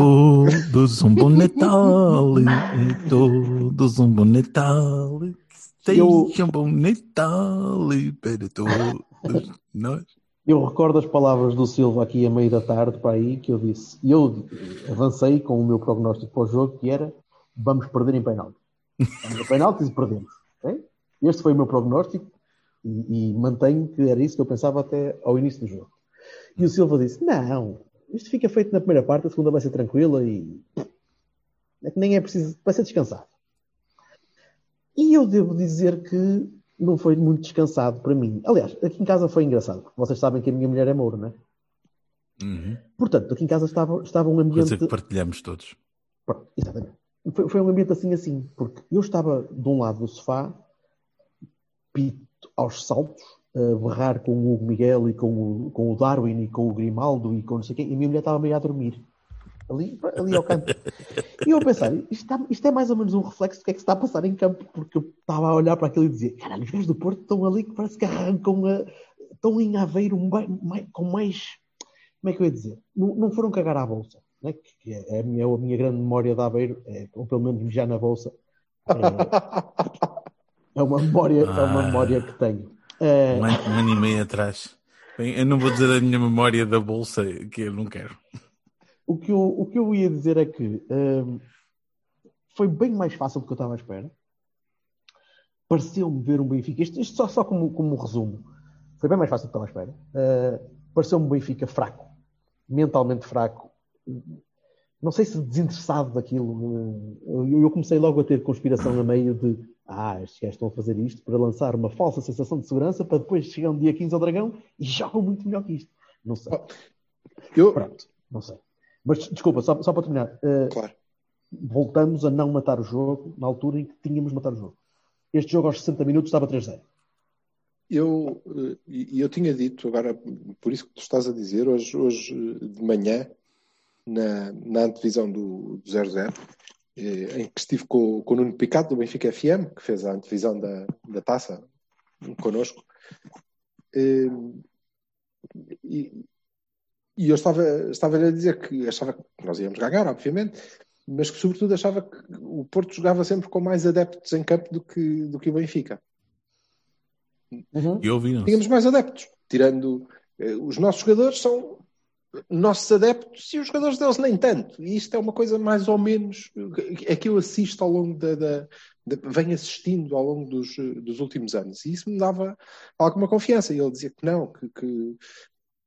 Todos um bom Natal, todos um bom Natal, Eu- um bom Natal para todos nós. Eu recordo as palavras do Silva aqui a meio da tarde para aí que eu disse. E eu avancei com o meu prognóstico para o jogo que era vamos perder em penalti. Vamos a penaltis e perdemos. ok? Este foi o meu prognóstico e, e mantenho que era isso que eu pensava até ao início do jogo. E o Silva disse: Não, isto fica feito na primeira parte, a segunda vai ser tranquila e é que nem é preciso, vai ser descansado. E eu devo dizer que não foi muito descansado para mim. Aliás, aqui em casa foi engraçado, porque vocês sabem que a minha mulher é Moura, não é? Uhum. Portanto, aqui em casa estava, estava um ambiente. Coisa que partilhamos todos. Pronto, exatamente. Foi, foi um ambiente assim, assim, porque eu estava de um lado do sofá, pito aos saltos, a berrar com o Hugo Miguel e com o, com o Darwin e com o Grimaldo e com não sei quem, e a minha mulher estava meio a dormir. Ali, ali ao canto. E eu a pensar, isto, está- isto é mais ou menos um reflexo do que é que se está a passar em campo, porque eu estava a olhar para aquilo e dizia, caralho, os gajos do Porto estão ali que parece que arrancam a, estão em Aveiro um com mais, como é que eu ia dizer? Não, não foram cagar à bolsa, né? que que é, a, minha, a minha grande memória de Aveiro, é, ou pelo menos já na bolsa, é, é uma memória, é uma Ah. memória que tenho. Um ano, um ano e meio atrás. Bem, eu não vou dizer a minha memória da bolsa, que eu não quero. O que, eu, o que eu ia dizer é que hum, foi bem mais fácil do que eu estava à espera. Pareceu-me ver um Benfica. Isto, isto só, só como, como resumo. Foi bem mais fácil do que eu estava à espera. Uh, Pareceu-me um Benfica fraco. Mentalmente fraco. Não sei se desinteressado daquilo. Uh, Eu, comecei logo a ter conspiração a meio de ah, estes gajos estão a fazer isto para lançar uma falsa sensação de segurança para depois chegar um dia 15 ao Dragão e jogam muito melhor que isto. Não sei. Eu, Pronto, não sei. Mas desculpa, só, só para terminar. uh, claro. voltamos a não matar o jogo na altura em que tínhamos matado o jogo. Este jogo aos 60 minutos estava 3-0. Eu, eh, eu tinha dito, agora, por isso que tu estás a dizer, hoje, hoje eh, de manhã, na, na antevisão do, do 0-0, eh, em que estive com, com o Nuno Picado, do Benfica FM, que fez a antevisão da, da taça connosco, eh, e, e eu estava, estava a dizer que achava que nós íamos ganhar, obviamente, mas que sobretudo achava que o Porto jogava sempre com mais adeptos em campo do que, do que o Benfica Uhum. E ouviram-se. tínhamos mais adeptos, tirando eh, os nossos jogadores são nossos adeptos e os jogadores deles nem tanto. E isto é uma coisa mais ou menos é que eu assisto ao longo da, da, venho assistindo ao longo dos, dos últimos anos e isso me dava alguma confiança. E ele dizia que não, que, que,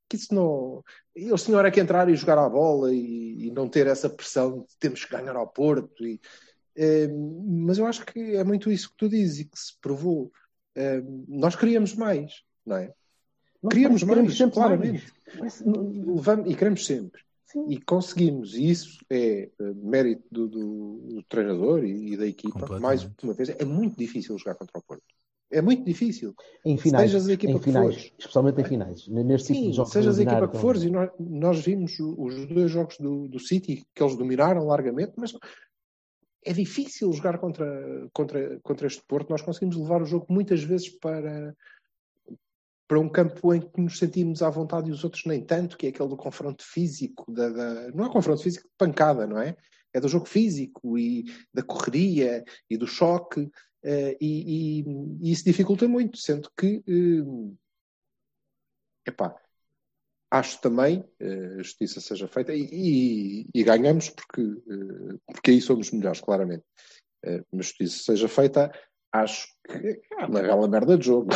que isso não. Eles tinham era que entrar e jogar à bola e, e não ter essa pressão de temos que ganhar ao Porto. E, eh, mas eu acho que é muito isso que tu dizes e que se provou. Eh, nós queríamos mais, não é? Nós Queríamos queremos mais, sempre claramente. mais. Levamos, e queremos sempre. Sim. E conseguimos. E isso é eh, mérito do, do- do treinador e, e da equipa. Mais uma vez, é muito difícil jogar contra o Porto. É muito difícil. Em finais, Sejas a equipa em que finais fores. especialmente em finais. Neste tipo Sim, de jogos sejas a equipa que fores, e nós, nós vimos os dois jogos do, do City que eles dominaram largamente, mas é difícil jogar contra, contra, contra este Porto. Nós conseguimos levar o jogo muitas vezes para, para um campo em que nos sentimos à vontade e os outros nem tanto, que é aquele do confronto físico, da, da- não é confronto físico de pancada, não é? É do jogo físico e da correria e do choque, eh, e, e- e isso dificulta muito, sendo que eh, epá, acho também a justiça seja feita e, e- ganhamos porque, eh, porque aí somos melhores, claramente. Eh, mas justiça seja feita, acho que é uma bela merda de jogo.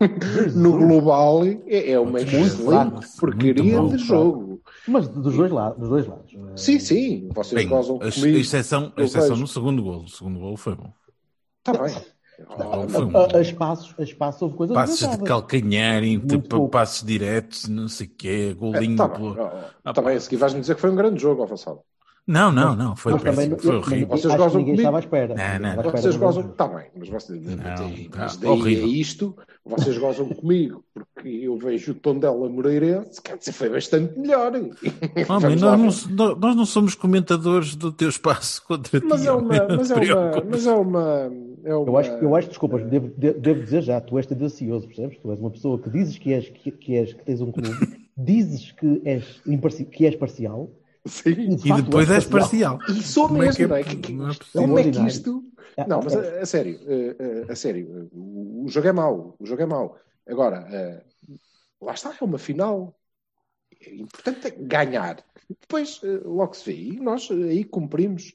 no global é, é uma Muito excelente porcaria de jogo. Mas dos dois lados. Dos dois lados. Sim, sim, vocês Bem, gozam a, comigo. a exceção, a exceção no segundo golo. O segundo golo foi bom. Está bem. Oh, foi um- A, a espaços, a espaços houve coisas Passos de calcanhar, tipo, passos diretos, não sei o quê, golinho. Está É, tá bem, Ah, pá. a seguir vais-me dizer que foi um grande jogo, avançado. Não, não, não, foi Mas também não- foi horrível. Vocês gozam ninguém comigo? estava à espera. Não, não, estava à espera Vocês gozam, está bem, mas, vocês, Não, mas daí horrível. é isto, vocês gozam comigo, porque eu vejo o tom dela Moreirense, quer dizer, foi bastante melhor. Homem, nós, não, nós- não somos comentadores do teu espaço contra ti. Mas é uma, não mas é uma, mas é uma, é uma... Eu acho, eu acho, desculpas, devo, de- devo dizer já, tu és tendencioso, percebes? Tu és uma pessoa que dizes que és, que, que és, que tens um clube, dizes que és, que és parcial, Sim. E depois és parcial. E sou Como é mesmo, que é- não é? Que- que- não é Como é que isto... Ah, Não, mas é- a, a sério, eh, eh, a sério, o, o jogo é mau, o jogo é mau. Agora, eh, lá está, é uma final. É importante é ganhar. Depois, eh, logo se vê. E nós eh, aí cumprimos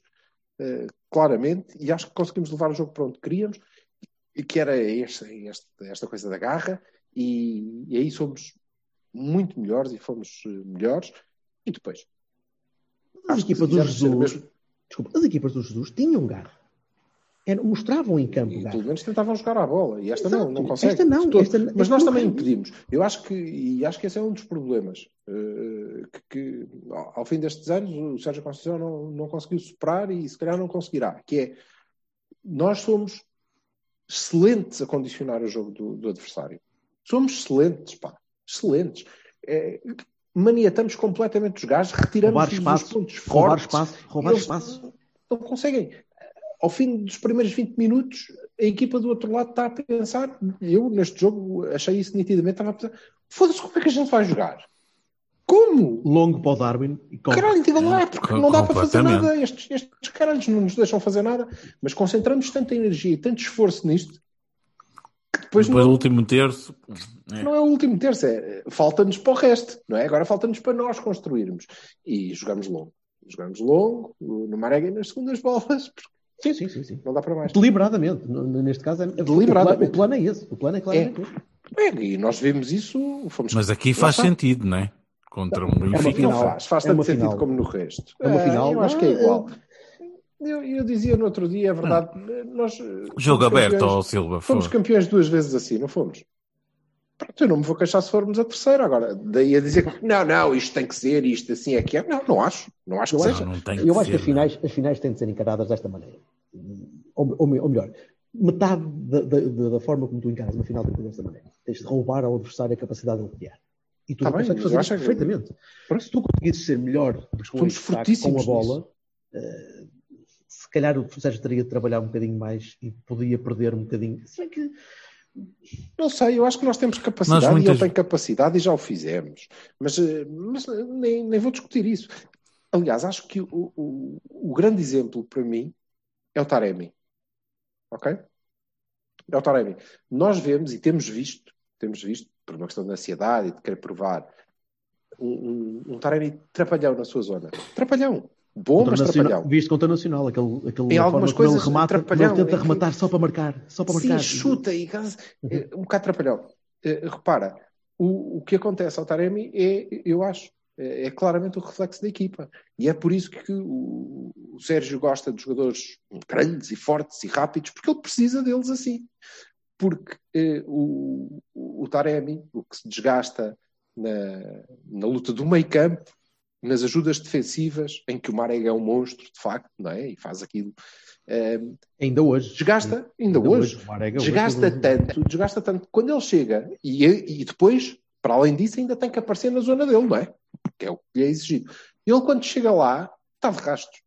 eh, claramente e acho que conseguimos levar o jogo para onde queríamos, e que era esta, esta, coisa da garra, e, e aí somos muito melhores e fomos eh, melhores. E depois, As equipas do Jesus, desculpa, as equipas do Jesus tinham garra. Era- mostravam em campo E pelo menos tentavam jogar à bola. E esta não, Exato. não consegue. Esta não, esta- Mas esta nós não também rende. impedimos. Eu acho que, e acho que esse é um dos problemas. eh, que, que, ao ao fim destes anos o Sérgio Conceição não, não conseguiu superar e se calhar não conseguirá. Que é, nós somos excelentes a condicionar o jogo do, do adversário. Somos excelentes, pá. Excelentes. É, maniatamos completamente os gajos, retiramos Roubar os espaço, pontos roubar fortes. espaço, roubar Eles espaço. Não conseguem. Ao fim dos primeiros 20 minutos, a equipa do outro lado está a pensar. Eu, neste jogo, achei isso nitidamente. Estava a pensar: foda-se, como é que a gente vai jogar? Como? Longo para o Darwin e Caralho, diga lá, porque Com- não dá para fazer nada. Estes, estes caralhos não nos deixam fazer nada, mas concentramos tanta energia e tanto esforço nisto depois, Depois não, último terço. é. não é o último terço, é falta-nos para o resto, não é? Agora falta-nos para nós construirmos. E jogamos longo. Jogamos longo, no Marega nas segundas bolas, porque Sim, sim, sim, sim. não dá para mais. Deliberadamente. Neste caso, é, Deliberadamente. O plano, o plano é esse. O plano é claramente esse. É, e nós vimos isso, fomos. Mas aqui faz sentido, não é? Contra um uma Benfica. Não final. faz, faz É tanto uma sentido final. como no resto. É uma Ah, final. Eu acho que é igual. Eu, eu dizia no outro dia, é verdade, nós. Jogo fomos aberto, campeões- ó Silva. Fomos foi. campeões duas vezes assim, não fomos? Pronto, eu não me vou queixar se formos a terceira. Agora, daí a dizer que não, não, isto tem que ser, isto assim é que é. Não, não acho. Não acho que Eu seja. Não, não tem Eu que acho que ser, as finais, as finais têm de ser encaradas desta maneira. Ou, ou ou melhor, metade da, da- da- forma como tu encaras uma final tem que ser desta maneira. Tens de roubar ao adversário a capacidade de ele criar. E tu Tá não bem, consegues eu fazer isso acho que- perfeitamente. Pronto. Se tu conseguisses ser melhor ataque, com a bola, eh, se calhar o Sérgio teria de trabalhar um bocadinho mais e podia perder um bocadinho. Se bem que Não sei, eu acho que nós temos capacidade Nós e muitas- ele tem capacidade e já o fizemos. Mas, eh, mas nem, nem vou discutir isso. Aliás, acho que o, o, o grande exemplo para mim é o Taremi. Ok? É o Taremi. Nós vemos e temos visto, temos visto, por uma questão de ansiedade e de querer provar, um, um, um Taremi trapalhão na sua zona. Trapalhão. Bom, contra mas Nacional, visto contra o Nacional, aquele, aquele Em algumas como ele coisas, remata, trapalhão, ele tenta rematar só para marcar, só para Sim, marcar. chuta e é, um bocado trapalhão. Eh, repara, o, o que acontece ao Taremi é, eu acho, é, é claramente o reflexo da equipa. E é por isso que o, o Sérgio gosta de jogadores grandes e fortes e rápidos, porque ele precisa deles assim. Porque eh, o, o, o Taremi, o que se desgasta na, na luta do meio campo, nas ajudas defensivas, em que o Marega é um monstro, de facto, não é? E faz aquilo. eh, Ainda hoje. desgasta, ainda, hoje, o Marega hoje desgasta fez um- tanto, desgasta tanto. Quando ele chega e, e depois, para além disso, ainda tem que aparecer na zona dele, não é? Que é o que lhe é exigido. Ele, quando chega lá, está de rastros.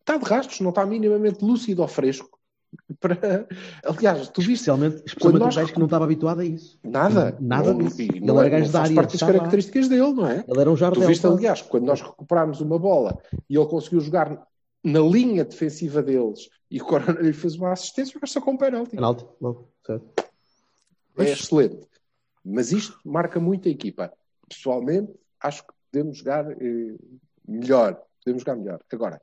Está de rastros, não está minimamente lúcido ou fresco. Para... Aliás, tu viste Especialmente, Quando especialmente nós um gajo que não estava habituado a isso. nada. Nada não, disso. Ele não, era é- gajo da área, parte das estava lá. características dele, não é? Ele era um Tu jardel. viste, quase. aliás, quando nós recuperámos uma bola e ele conseguiu jogar na linha defensiva deles e o Corona lhe fez uma assistência, mas só com um penalti. Penalti, logo, certo. É Pois. excelente. Mas isto marca muito a equipa. Pessoalmente, acho que podemos jogar eh, melhor. Podemos jogar melhor. Agora,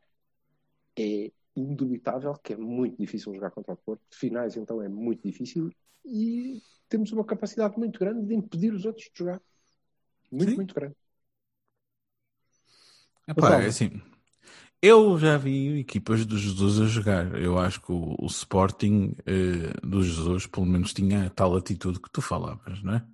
é indubitável que é muito difícil jogar contra o Porto. Finais, então, é muito difícil. E temos uma capacidade muito grande de impedir os outros de jogar. Muito, Sim. muito grande. Epá, Gonçalo. é assim, Eu já vi equipas do Jesus a jogar. Eu acho que o, o Sporting eh, do Jesus, pelo menos, tinha a tal atitude que tu falavas, não é?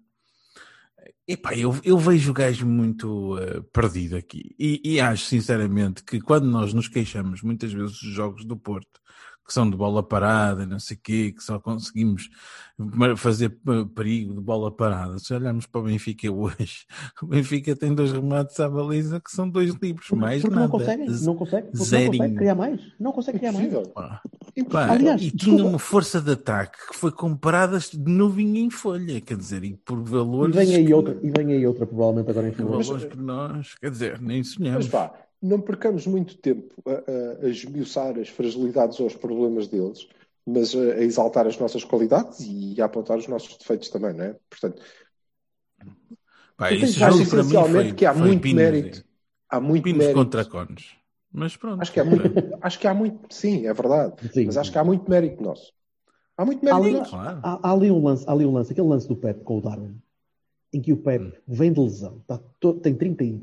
Epá, eu, eu vejo o gajo muito eh, perdido aqui. E, e acho, sinceramente, que quando nós nos queixamos muitas vezes dos jogos do Porto, que são de bola parada, não sei o quê, que só conseguimos fazer p- perigo de bola parada. Se olharmos para o Benfica hoje, o Benfica tem dois remates à baliza que são dois livros, mais porque nada. não conseguem, Z- não consegue, não consegue criar mais. Não consegue criar mais. Pá. Aliás, e desculpa. tinha uma força de ataque que foi comprada de novinha em folha, quer dizer, e por E valores. vem aí que- outra, e vem aí outra provavelmente agora em fevereiro. valores que nós, quer dizer, nem sonhamos. Mas vá, não percamos muito tempo a, a, a esmiuçar as fragilidades ou os problemas deles, mas a, a exaltar as nossas qualidades e a apontar os nossos defeitos também, não é? Portanto, Pá, esse jogo para mim essencialmente foi, que há foi muito pinos, mérito. há muito pinos mérito. contra cones. Mas pronto. Acho que há muito, acho que há muito, sim, é verdade. Sim, mas sim. acho que há muito mérito nosso. Há muito Há mérito ali, nosso. Claro. há, há ali um lance, há ali um lance, aquele lance do Pep com o Darwin, em que o Pep Hum. vem de lesão, está to- tem 30 e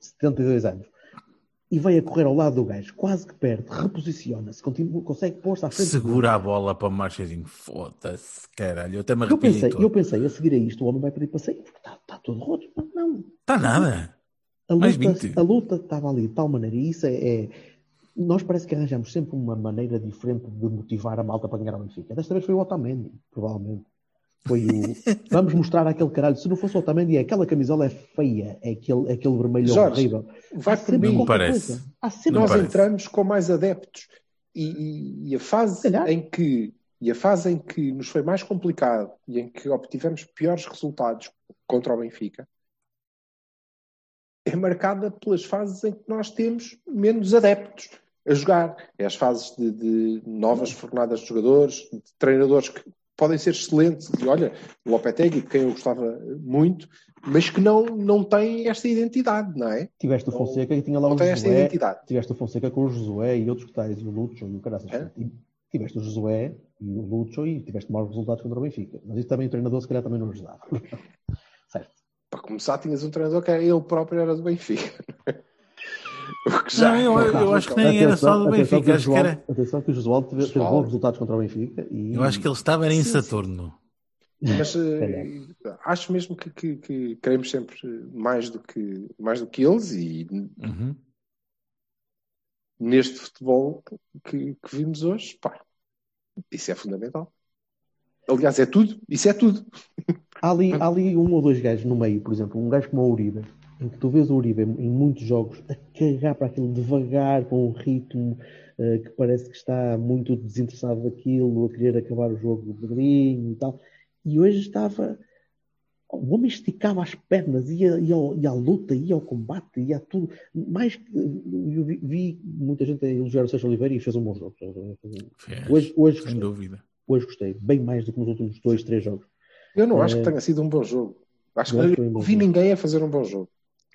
72 anos, e vem a correr ao lado do gajo, quase que perde, reposiciona-se, consegue pôr-se à frente. Segura a bola para o Marchezinho. Foda-se, caralho. Eu até me Eu pensei, todo. eu pensei, a seguir a isto, o homem vai pedir passeio, porque está, está todo roto. Mas não, Está nada. a Mais luta, 20. a luta estava ali de tal maneira, e isso é, é- Nós parece que arranjamos sempre uma maneira diferente de motivar a malta para ganhar ao Benfica. Desta vez foi o Otamendi, provavelmente. Foi o. Vamos mostrar aquele caralho. Se não fosse o Otamendi, aquela camisola é feia, é aquele, é aquele vermelho Jorge, horrível. Vai por mim. Parece. sempre nós parece. entramos com mais adeptos e, e- e a fase calhar. em que e a fase em que nos foi mais complicado e em que obtivemos piores resultados contra o Benfica é marcada pelas fases em que nós temos menos adeptos a jogar. É as fases de, de novas fornadas de jogadores, de treinadores que podem ser excelentes. E olha, o Lopetegui, de quem eu gostava muito, mas que não, não tem esta identidade, não é? Tiveste o Fonseca e tinha lá Não o Josué. identidade. Tiveste o Fonseca com o Josué e outros que tais, e o Lucho e o caraças. É? Tiveste o Josué e o Lucho e tiveste maus resultados contra o Benfica. Mas isso também o treinador se calhar também não ajudava. certo. Para começar, tinhas um treinador que ele próprio era do Benfica. já Não, eu- é eu acho que nem era só do atenção Benfica, que o acho que era- Atenção que o Josualdo teve, teve bons resultados contra o Benfica. E... Eu acho que ele estava era em Sim, sim. Saturno. Mas Calhar. acho mesmo que, que- que queremos sempre mais do que, mais do que eles e Uhum. neste futebol que, que vimos hoje, pá, isso é fundamental. Aliás, é tudo. Isso é tudo. Há ali, há ali um ou dois gajos no meio, por exemplo, um gajo como o Uribe, em que tu vês o Uribe em muitos jogos a cagar para aquilo devagar, com um ritmo eh, que parece que está muito desinteressado daquilo, a querer acabar o jogo devagarinho e tal. E hoje estava. O homem esticava as pernas, ia, ia, ao- ia à luta, ia ao combate, ia a tudo. Mais que. Eu vi, vi muita gente a elogiar o Sérgio Oliveira e fez um bom jogo. Fez, Hoje, hoje, sem gostei, dúvida. hoje gostei, bem mais do que nos últimos dois, três jogos. Eu não acho É. que tenha sido um bom jogo. Acho que Não vi jogo. ninguém a fazer um bom jogo.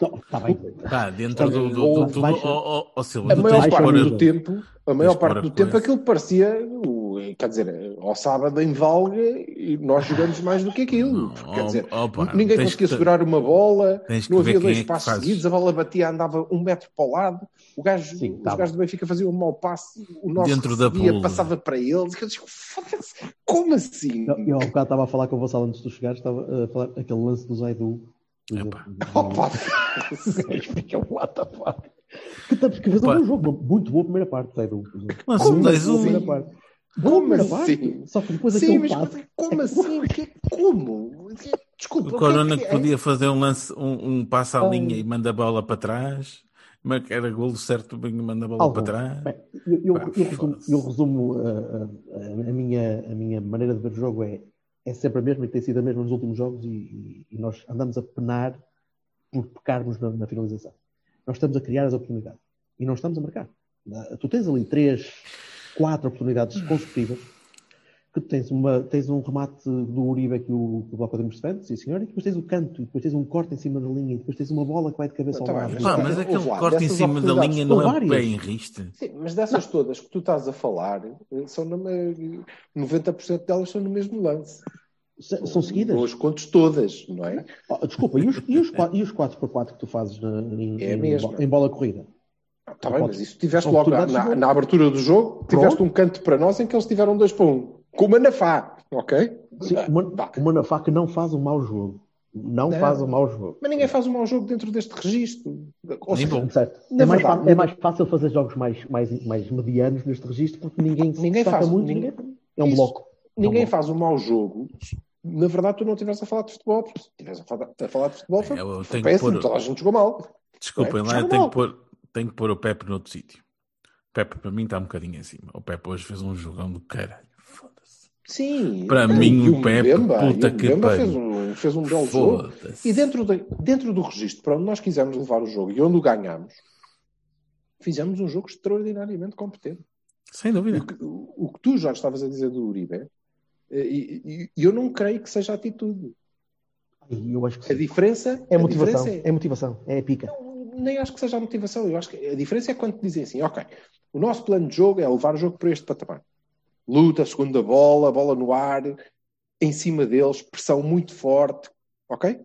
Está bem. Tá, dentro do. do, do, do, baixa- Silva, A maior parte do tempo, a maior parte do tempo, aquilo parecia, o- quer dizer, ao sábado em Valga e nós jogamos mais do que aquilo. Quer dizer, opa, ninguém conseguia que- segurar uma bola, não havia dois é passos seguidos, a bola batia, andava um metro para o lado, o gajo, Sim, os tá gajos do Benfica faziam um mau passe, o nosso Dentro da recebia, pulga. passava para eles, e eu digo, "Foda-se, como assim? Eu, eu há bocado estava a falar com o Vassal antes de tu chegares, estava a falar aquele lance do Zaidu. Opa, o gajo fica, what the fuck? Que, tá- que fez um Opa. bom jogo, muito boa primeira parte, exemplo. Mas um boa 2-1. primeira parte. Boa primeira parte. assim? Só que depois Sim, mas como assim? Como? Desculpa, O o Corona que é é? podia fazer um lance, um, um passo à Ah. linha e manda a bola para trás, mas que era golo certo, bem manda a bola Algum. para trás. Bem, eu, eu- Pá, eu resumo, foda-se. eu resumo, uh, uh, a, minha, a minha maneira de ver o jogo é, é sempre a mesma e tem sido a mesma nos últimos jogos e, e- nós andamos a penar por pecarmos na, na finalização. Nós estamos a criar as oportunidades e não estamos a marcar. Tu tens ali três, quatro oportunidades consecutivas que tu tens, uma, tens um remate do Uribe que o, que o Bloco defende, sim senhor, e depois tens o canto, e depois tens um corte em cima da linha, e depois tens uma bola que vai de cabeça ao lado. mas- Pá, mas aquele corte em cima da linha não é várias. bem riste. Sim, mas dessas todas que tu estás a falar, eh, são na, 90% delas são no mesmo lance. São seguidas? Não as contes todas, não é? Oh, desculpa, e os, e, os, e os 4x4 que tu fazes na- em, É em bola corrida? Está bem, Pode- mas isso tiveste logo na, de na- na abertura do jogo, tiveste Pronto. um canto para nós em que eles tiveram dois para um. Com o Manafá, ok? Sim, Ah, uma, pá. uma Manafá que não faz um mau jogo. Não, Não. faz um mau jogo. Mas ninguém faz um mau jogo dentro deste registro. Ou seja, bom. Certo. Na É mais, fa- é mais fácil fazer jogos mais, mais, mais medianos neste registro porque ninguém Ninguém faz, muito. ninguém- É um Isso. bloco. ninguém Não, faz um mau jogo. Na verdade, tu não estiveste a falar de futebol. porque Se estivesse a falar, a falar de futebol, foi, É, eu foi péssimo. pôr- Toda a gente jogou mal. Desculpem É, lá, eu tenho que, pôr, tenho que pôr o Pepe noutro sítio. O Pepe para mim está um bocadinho acima. O Pepe hoje fez um jogão do caralho. Sim. Para mim, o Pepe, Mbemba, puta o que Mbemba fez um, fez um belo jogo. E dentro, de- dentro do registro para onde nós quisemos levar o jogo e onde o ganhamos, fizemos um jogo extraordinariamente competente. Sem dúvida. o, que, o- o que tu já estavas a dizer do Uribe, eh, e, e- eu não creio que seja atitude. Eu acho que A diferença É a motivação. diferença É motivação. É pica. nem acho que seja a motivação. Eu acho que a diferença é quando te dizem assim, ok, o nosso plano de jogo é levar o jogo para este patamar. Luta, segunda bola, bola no ar, em cima deles, pressão muito forte, ok?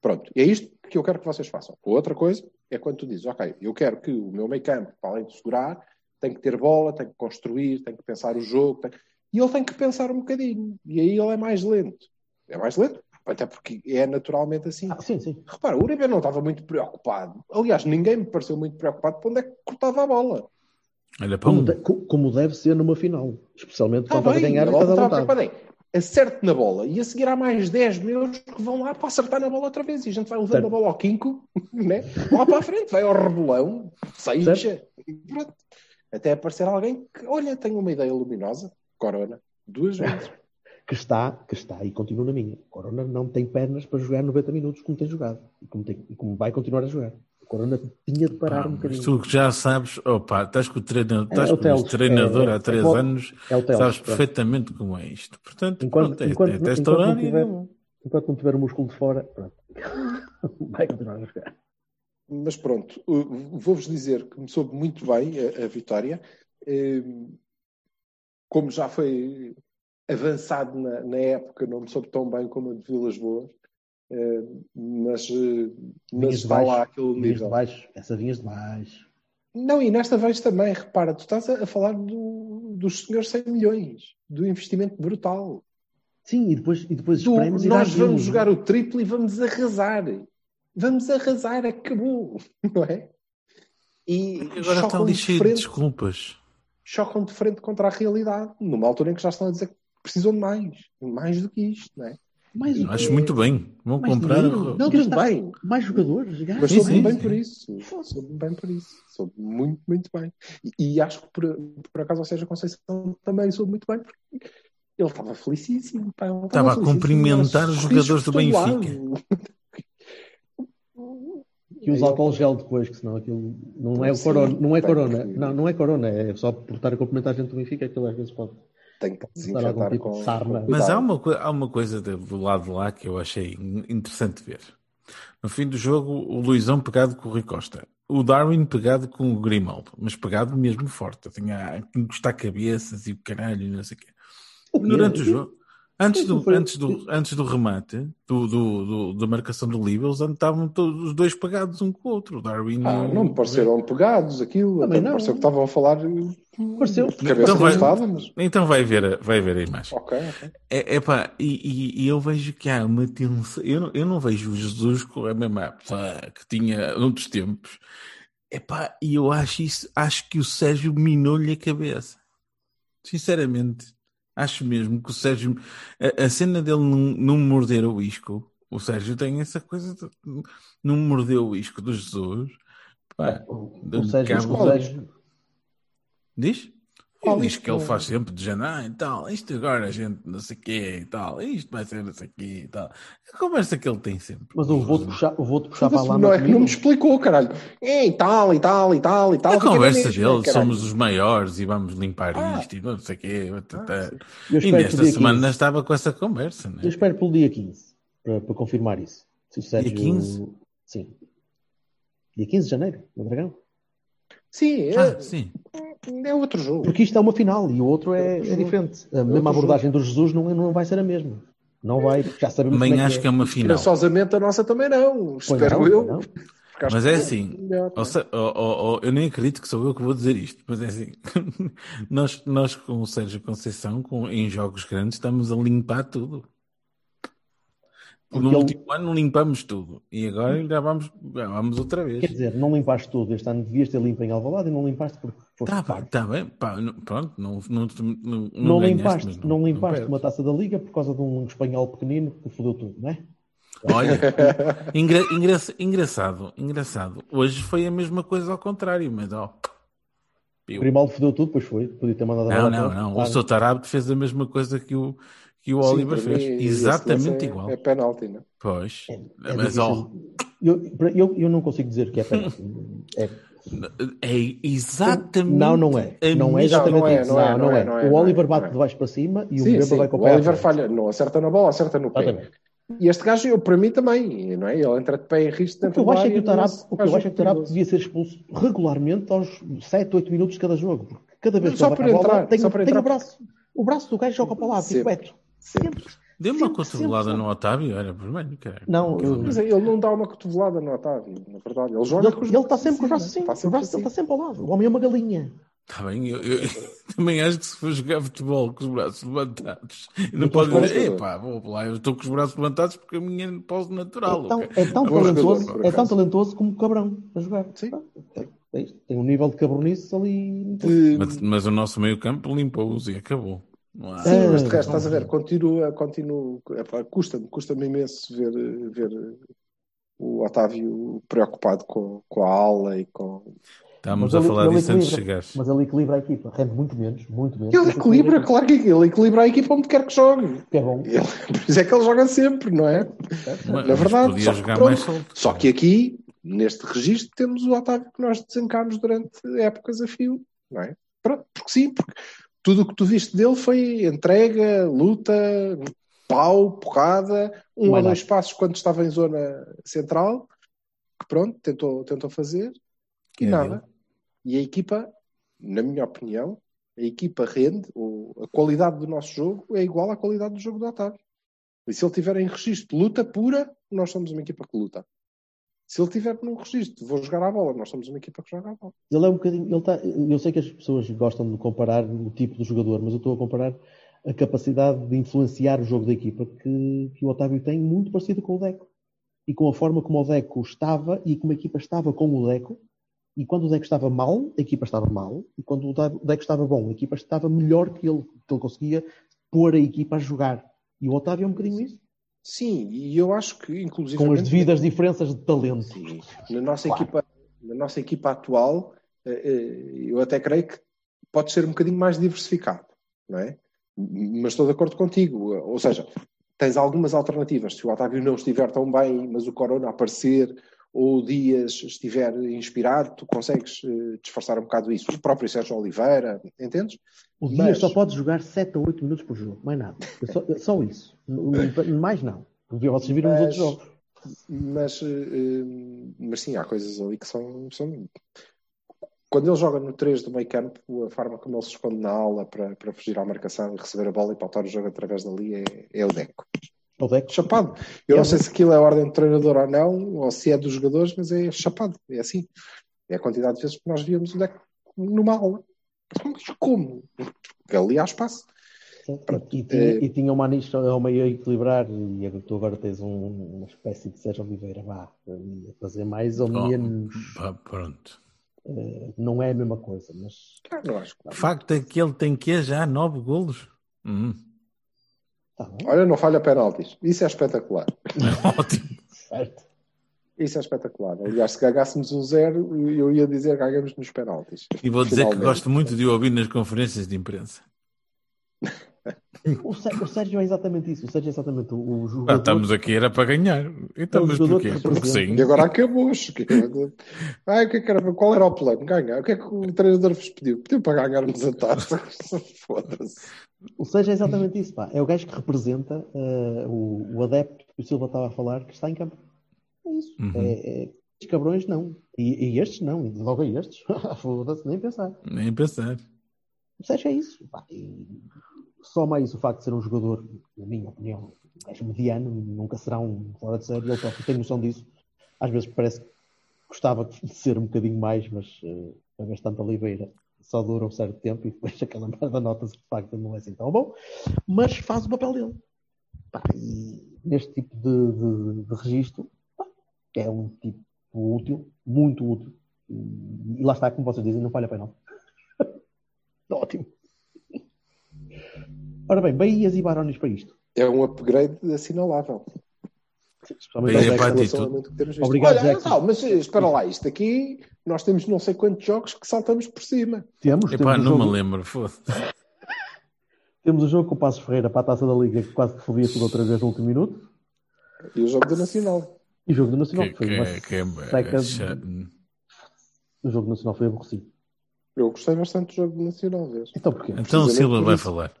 Pronto, e é isto que eu quero que vocês façam. Outra coisa é quando tu dizes, ok, eu quero que o meu meio campo, para além de segurar, tem que ter bola, tem que construir, tem que pensar o jogo, tem- e ele tem que pensar um bocadinho. E aí ele é mais lento. É mais lento, até porque é naturalmente assim. Ah, sim, sim. Repara, o Uribe não estava muito preocupado. Aliás, ninguém me pareceu muito preocupado para onde é que cortava a bola. Olha Como, de- co- como deve ser numa final. Especialmente Está quando estás a bem, ganhar a bola à estava vontade. Acerte na bola e a seguir há mais 10 meus que vão lá para acertar na bola outra vez e a gente vai levando Certo. a bola ao quinco, né? lá para a frente, vai ao rebolão, seja, pronto. Até aparecer alguém que, olha, tenho uma ideia luminosa, Corona, duas vezes. Que está, que está e continua na minha. Corona não tem pernas para jogar 90 minutos como tem jogado. E como, tem- e como vai continuar a jogar. O Corona tinha de parar Pá, um bocadinho. tu que já sabes, opa, estás com o treinador, É, estás é o com este treinador é- é- há três é o- anos, É o Teles. sabes pronto. perfeitamente como é isto. Portanto, Enquanto, pronto, é, enquanto, é enquanto, teste não tiver, não. enquanto não tiver o músculo de fora, pronto. vai continuar a jogar. Mas pronto, vou-vos dizer que me soube muito bem a, a vitória. Um, Como já foi avançado na, na época, não me soube tão bem como a de Vilas Boas, mas, uh, mas Vinhas de está baixo, lá aquele Vinhas de nível. baixo. Essa vinhas de baixo. Não, e nesta vez também, repara, tu estás a, falar do- dos senhores 100 milhões, do investimento brutal. Sim, e depois, e depois Do- e nós dá vamos aquilo. jogar o triplo e vamos arrasar. Vamos arrasar, acabou, não é? E, Agora chocam ali de desculpas. chocam de frente contra a realidade, numa altura em que já estão a dizer que precisam de mais, mais do que isto, não é? Mais, Eu Acho muito bem. Vão Mais comprar. dinheiro. ro- Não, tudo bem, mais jogadores. gajos. mas soube bem sim. por isso. Soube bem por isso. Soube muito, muito bem. E, e acho que por, por acaso, ou seja, a Conceição também soube muito bem, porque ele estava felicíssimo. Pá, ele Estava a felicíssimo, cumprimentar era os jogadores do Benfica. E os álcool gel depois, que senão aquilo não é o Sim, corona. Não é corona. Não, não é corona. É só por estar a cumprimentar a gente do Benfica, aquilo às vezes pode. Tem que desinfetar tipo com, sarna. com Mas há uma, há uma coisa do lado de lá que eu achei interessante ver. No fim do jogo, o Luizão pegado com o Rui Costa. O Darwin pegado com o Grimaldo. Mas pegado mesmo forte. Tinha que encostar cabeças e o caralho e não sei o quê. Durante o jogo. Antes do, Foi- antes do, antes do remate, do, do, do- da marcação do livro, eles estavam todos os dois pegados um com o outro. Darwin Ah, não me pareceram pegados aquilo, Também não. pareceu que estavam a falar Pareceu. de cabeça Então não vai- estava, mas Então vai ver, a- vai ver a imagem. ok, ok. É, epá, e, e- e eu vejo que há uma tensão. Eu não, eu não vejo o Jesus com a mesma pessoa que tinha noutros tempos. Epá, e eu acho isso, acho que o Sérgio minou-lhe a cabeça. Sinceramente, acho mesmo que o Sérgio, a, a cena dele não, não morder o isco, o Sérgio tem essa coisa de não morder o isco do Jesus. Pá, O deu-lhe Sérgio, o Sérgio, Diz? Qual Ele diz que ele faz sempre de janeiro e tal. Isto agora a gente não sei o quê e tal. Isto vai ser não sei o quê e tal. A conversa que ele tem sempre. mas eu vou-te puxar, eu vou-te puxar para lá não é que não me explicou, caralho. É, e tal, e tal, e tal, e tal. A conversa dele, caralho. somos os maiores e vamos limpar Ah. isto e não sei o quê. tatá. Eu e nesta dia semana 15. estava com essa conversa, né? Eu espero pelo dia 15 para, para confirmar isso. Se o Sérgio... 15? Sim. Dia 15 de janeiro, no Dragão. Sim, é, Ah, sim. É outro jogo. Porque isto é uma final e o outro é, é jogo. diferente. A outro mesma abordagem do Jesus não, não vai ser a mesma. Não vai, porque já sabemos Também como é acho que que é uma final. Esperançosamente a nossa também não. Pois Espero não, eu. não. Acho Mas que é assim, melhor, Ou se- ou- ou- eu nem acredito que sou eu que vou dizer isto, mas é assim, nós, nós com o Sérgio Conceição, com, em jogos grandes, estamos a limpar tudo. Porque No ele- último ano limpamos tudo e agora já vamos, já vamos outra vez. Quer dizer, não limpaste tudo. Este ano devias ter limpo em Alvalade e não limpaste porque Tá, pago. bem, tá bem, pá, não- pronto, não, não, não, Não, limpaste, mas não, limpaste perdes. uma taça da Liga por causa de um espanhol pequenino que fodeu tudo, não é? Olha, engra- engra- engraçado, engraçado. Hoje foi a mesma coisa ao contrário, mas ó. O eu- Grimaldo fodeu tudo, pois foi. Podia ter mandado a Não, não, não. O. Sotarab fez a mesma coisa que o, que o Sim, Oliver mim, fez. esse Exatamente é- igual. É penalti, não é? Pois. É Mas difícil. ó, Eu, eu, eu não consigo dizer que é penalti. É- é exatamente. Não, não é. Não é exatamente Não é, isso. não é, não é, não é, O é, Oliver não bate é. de baixo para cima e o Sim, vai com o O pé à Oliver falha, não acerta na bola, acerta no pé. Exatamente. E este gajo, eu, para mim também, não é? Ele entra de pé em risco O que dentro acho é que o Tarap, mas o que eu acho é que o Tarap devia ser expulso regularmente aos 7, 8 minutos de cada jogo. Porque cada vez que Só ele vai à bola, entrar, tem, só tem entrar. o braço. O braço do gajo joga para o lado, tipo Sempre. Deu uma Sempre, cotovelada sempre, no Otávio, era vermelho, caralho. Não, Mas não- ele não dá uma cotovelada no Otávio, na verdade. Ele joga Ele, ele está sempre com os assim, braços assim. Está O braço assim. está sempre ao lado. O homem é uma galinha. Tá bem, eu, eu- também acho que se for jogar futebol com os braços levantados, não pode dizer, epá, vou lá, eu estou com os braços levantados porque a minha pose natural. É tão, é tão talentoso, é tão talentoso como o Cabrão a jogar. Sim. É isto. Tem um nível de cabronice ali. Mas, mas o nosso meio campo limpou-os e acabou. Há- Sim, mas de resto, estás a ver, continua, continua, epá, custa-me, custa-me imenso ver, ver o Otávio preocupado com, com a aula e com. Estávamos Mas a falar ele disso antes de chegares. Mas ele equilibra a equipa. Rende muito menos, muito menos. Ele equilibra, claro que ele equilibra a equipa onde quer que jogue. Que é bom. Ele- por isso é que ele joga sempre, não é? Mas- Na verdade, podia só que jogar pronto. mais solto. Só que aqui, neste registro, temos o Otávio que nós desencámos durante épocas a fio, não é? Pronto, porque sim, porque tudo o que tu viste dele foi entrega, luta, pau, porrada, um ou dois passos quando estava em zona central, que pronto, tentou, tentou fazer, e É nada. dele. E a equipa, na minha opinião, a equipa rende, ou a qualidade do nosso jogo é igual à qualidade do jogo do Otávio. E se ele tiver em registro de luta pura, nós somos uma equipa que luta. Se ele tiver num registro vou jogar à bola, nós somos uma equipa que joga à bola. Ele é um bocadinho. Ele tá, eu sei que as pessoas gostam de comparar o tipo do jogador, mas eu estou a comparar a capacidade de influenciar o jogo da equipa que, que o Otávio tem, muito parecido com o Deco. E com a forma como o Deco estava e como a equipa estava com o Deco. E quando o Deco estava mal, a equipa estava mal. E quando o Deco estava bom, a equipa estava melhor que ele, que ele conseguia pôr a equipa a jogar. E o Otávio é um bocadinho isso. Sim, e eu acho que, inclusive. Com as devidas diferenças de talento. Sim. Na nossa, Claro. equipa, na nossa equipa atual, eh, eh, eu até creio que pode ser um bocadinho mais diversificado, não é? Mas estou de acordo contigo. Ou seja, tens algumas alternativas. Se o Otávio não estiver tão bem, mas o Corona aparecer, ou o Dias estiver inspirado, tu consegues eh, disfarçar um bocado isso. O próprio Sérgio Oliveira, entendes? O Mas- Dias só pode jogar 7 a 8 minutos por jogo, mais nada. É só, é só isso. Mais não. Porque vocês viram os Mas- outros jogos. Mas, eh, mas sim, há coisas ali que são, são- Quando ele joga no 3 do meio campo, a forma como ele se esconde na aula para, para fugir à marcação e receber a bola e pautar o jogo através dali é, é o Deco. O Deco. Chapado. Eu É não sei se aquilo é ordem do treinador ou não, ou se é dos jogadores, mas é chapado. É assim. É a quantidade de vezes que nós víamos o Deco numa aula. Mas Como? Porque ali há espaço. Pronto. E, tinha, Eh, e tinha uma nicho ao meio a equilibrar e tu agora tens um- uma espécie de Sérgio Oliveira, vá, a fazer mais ou Oh, menos. pá, pronto. eh, não é a mesma coisa, mas Ah, não acho que O facto é que ele tem que já nove golos. Hum, está bem, Olha, não falha penaltis. Isso é espetacular. ótimo. certo. Isso é espetacular. Aliás, se ganhássemos um zero, eu ia dizer que ganhamos nos penaltis. E vou dizer que Finalmente. gosto muito de o ouvir nas conferências de imprensa. O, Sé- o Sérgio é exatamente isso. O Sérgio é exatamente o, o Ah, jogador. estamos aqui, era para ganhar. Então, É mas jogador porquê? que Porque sim. E agora acabou. Ai, o que é que era? Qual era o plano? Ganhar. O que é que o treinador vos pediu? Pediu para ganharmos a taça. Foda-se. O Sérgio é exatamente isso. Pá. É o gajo que representa eh, o, o adepto que o Silva estava a falar que está em campo. É isso. Uhum. É, é, estes cabrões não. E, e estes não. E logo a estes. Foda-se, nem pensar. Nem pensar. Sérgio é isso. Pá, soma a isso o facto de ser um jogador, na minha opinião, gajo mediano, nunca será um fora de série, ele próprio tem noção disso. Às vezes parece gostava de ser um bocadinho mais, mas uh, é bastante Oliveira. Só dura um certo tempo e depois aquela merda nota-se que de facto não é assim tão bom, mas faz o papel dele. Pá, e neste tipo de, de, de registro é um tipo útil, muito útil. E lá está, como vocês dizem, não falha para não. Ótimo. Ora bem, Bahias e Barões para isto. É um upgrade assinalável. Bahia para atitude. Obrigado, Olha, Jackson. não, mas espera lá, isto aqui nós temos não sei quantos jogos que saltamos por cima. Temos, Epá, temos, não jogo, me lembro, foda-se. temos o jogo com o Passos Ferreira para a taça da Liga que quase que fodia tudo outra vez no último minuto. E o jogo do Nacional. E o jogo do Nacional Que, foi que, uma que é- seca é de- cha- O jogo nacional foi aborrecido. Eu gostei bastante do jogo do Nacional, vês? Então porquê? Então o Silva por vai falar.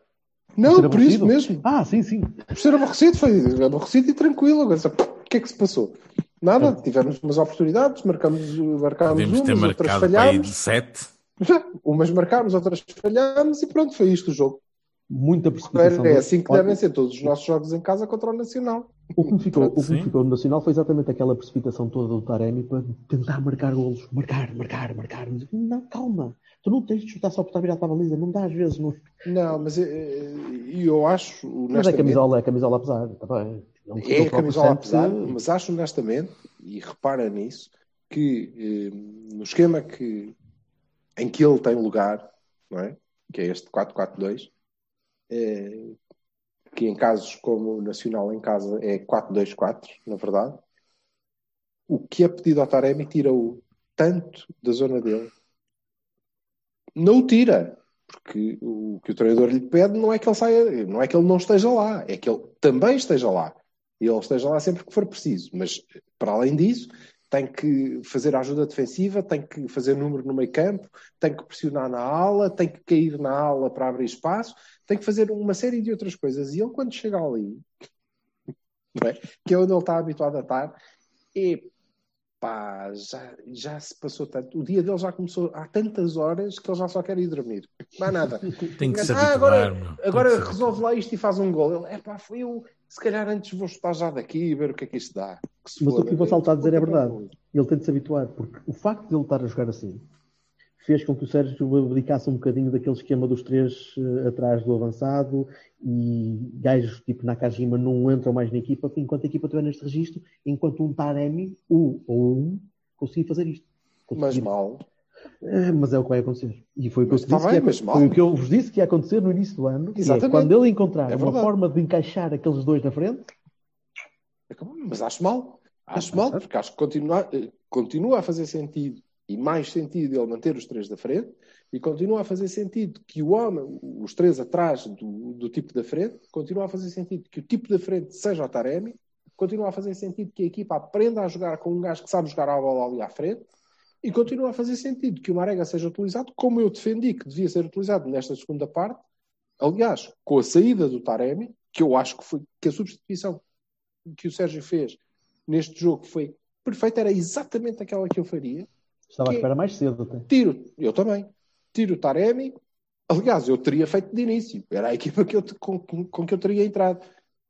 Não, ser por isso mesmo. Ah, sim, sim. Por ser aborrecido, foi aborrecido e tranquilo. Agora, o que é que se passou? Nada, tivemos umas oportunidades, marcamos, marcámos Podemos ter umas, outras falhámos. 7. Umas marcámos, outras falhámos e pronto, foi isto o jogo. Muita precipitação. É do- assim que devem ser todos os nossos jogos em casa contra o Nacional. O que me ficou, o que me ficou no Nacional foi exatamente aquela precipitação toda do Taremi para tentar marcar golos. Marcar, marcar, marcar. Mas, Não, calma. Tu não tens de chutar só por estar virado para a baliza. Não dá às vezes. Não... Não, mas eh, eu acho, Mas é camisola, é camisola apesar. Tá bem. Ele É a camisola apesar, mas acho honestamente, e repara nisso, que eh, no esquema que, em que ele tem lugar, não é? que é este 4-4-2, eh, que em casos como o Nacional em casa é 4-2-4, na verdade, o que é pedido ao Taremi tira-o tanto da zona dele. Não o tira, porque o que o treinador lhe pede não é que ele saia, não é que ele não esteja lá, é que ele também esteja lá. Ele esteja lá sempre que for preciso. Mas, para além disso, tem que fazer ajuda defensiva, tem que fazer número no meio campo, tem que pressionar na ala, tem que cair na ala para abrir espaço, tem que fazer uma série de outras coisas. E ele, quando chega ali, é? que é onde ele está habituado a estar, e pá, já, já se passou tanto. O dia dele já começou há tantas horas que ele já só quer ir dormir. Não há nada. Tem que se Ah, habituar, agora, meu. Tem agora se resolve lá isto e faz um gol. Ele, é pá, foi eu. Se calhar antes vou estar já daqui e ver o que é que isto dá. Que Mas o que vou saltar a dizer é verdade. Ele tem de se habituar, porque o facto de ele estar a jogar assim fez com que o Sérgio abdicasse um bocadinho daquele esquema dos três eh, atrás do avançado e gajos tipo Nakajima não entram mais na equipa enquanto a equipa estiver neste registro, enquanto um Taremi, um ou um, conseguir fazer isto. Mas Conseguir. mal. É, mas é o que vai acontecer. E foi o que, eu, Mas disse bem, que ia- mas foi o que eu vos disse que ia acontecer no início do ano. é Exatamente. quando ele encontrar É uma forma de encaixar aqueles dois na frente, Mas acho mal. Acho mal, porque acho que continua, eh, continua a fazer sentido e mais sentido ele manter os três da frente e continua a fazer sentido que o homem, os três atrás do, do tipo da frente, continua a fazer sentido que o tipo da frente seja o Taremi, continua a fazer sentido que a equipa aprenda a jogar com um gajo que sabe jogar a bola ali à frente e continua a fazer sentido que o Marega seja utilizado como eu defendi que devia ser utilizado nesta segunda parte. Aliás, com a saída do Taremi, que eu acho que foi que a substituição que o Sérgio fez neste jogo foi perfeita, era exatamente aquela que eu faria. Estava à espera mais cedo até. Tiro, eu também, tiro o Taremi. Aliás, eu teria feito de início, era a equipa que eu, com, com- com que eu teria entrado.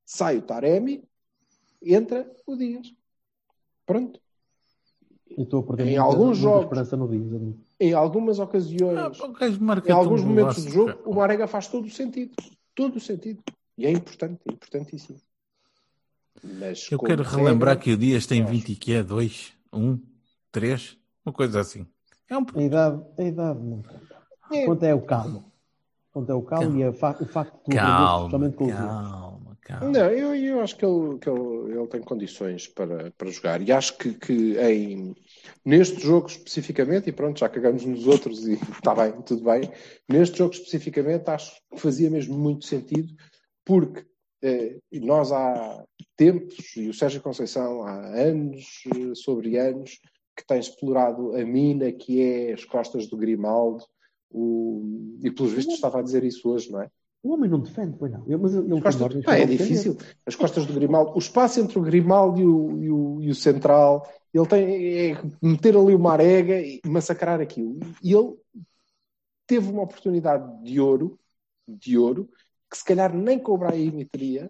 Sai o Taremi, entra o Dias. Pronto. E estou a perder Em muita, alguns muita jogos- esperança no Dias. amigo. Em algumas Ah, ocasiões, marca em alguns momentos do jogo, o Marega faz todo o sentido. Todo o sentido. E é importante, é importantíssimo. Mas Eu quero relembrar regra, que o Dias tem acho. 20 e que é 2, 1, 3, uma coisa assim. É um A idade, a idade não conta. É. Quanto é o calo? Quanto é o calo Calma. e a fa- o facto de tu calma, com erros. calma, calma. Não, eu, eu acho que, ele, que ele, ele tem condições para, para jogar. E acho que, que em, neste jogo especificamente, e pronto, já cagamos nos outros e está bem, tudo bem. Neste jogo especificamente, acho que fazia mesmo muito sentido, porque eh, nós há tempos, e o Sérgio Conceição há anos eh, sobre anos, que tem explorado a mina que é as costas do Grimaldo, o, e pelos vistos estava a dizer isso hoje, não é? O homem não defende, pois não. Eu- mas ele tem Costas- para é difícil. As costas do Grimaldo, o espaço entre o Grimaldo e o, e o, e o central, ele tem é meter ali uma arega e massacrar aquilo. E ele teve uma oportunidade de ouro, de ouro, que se calhar nem com o Brahim teria,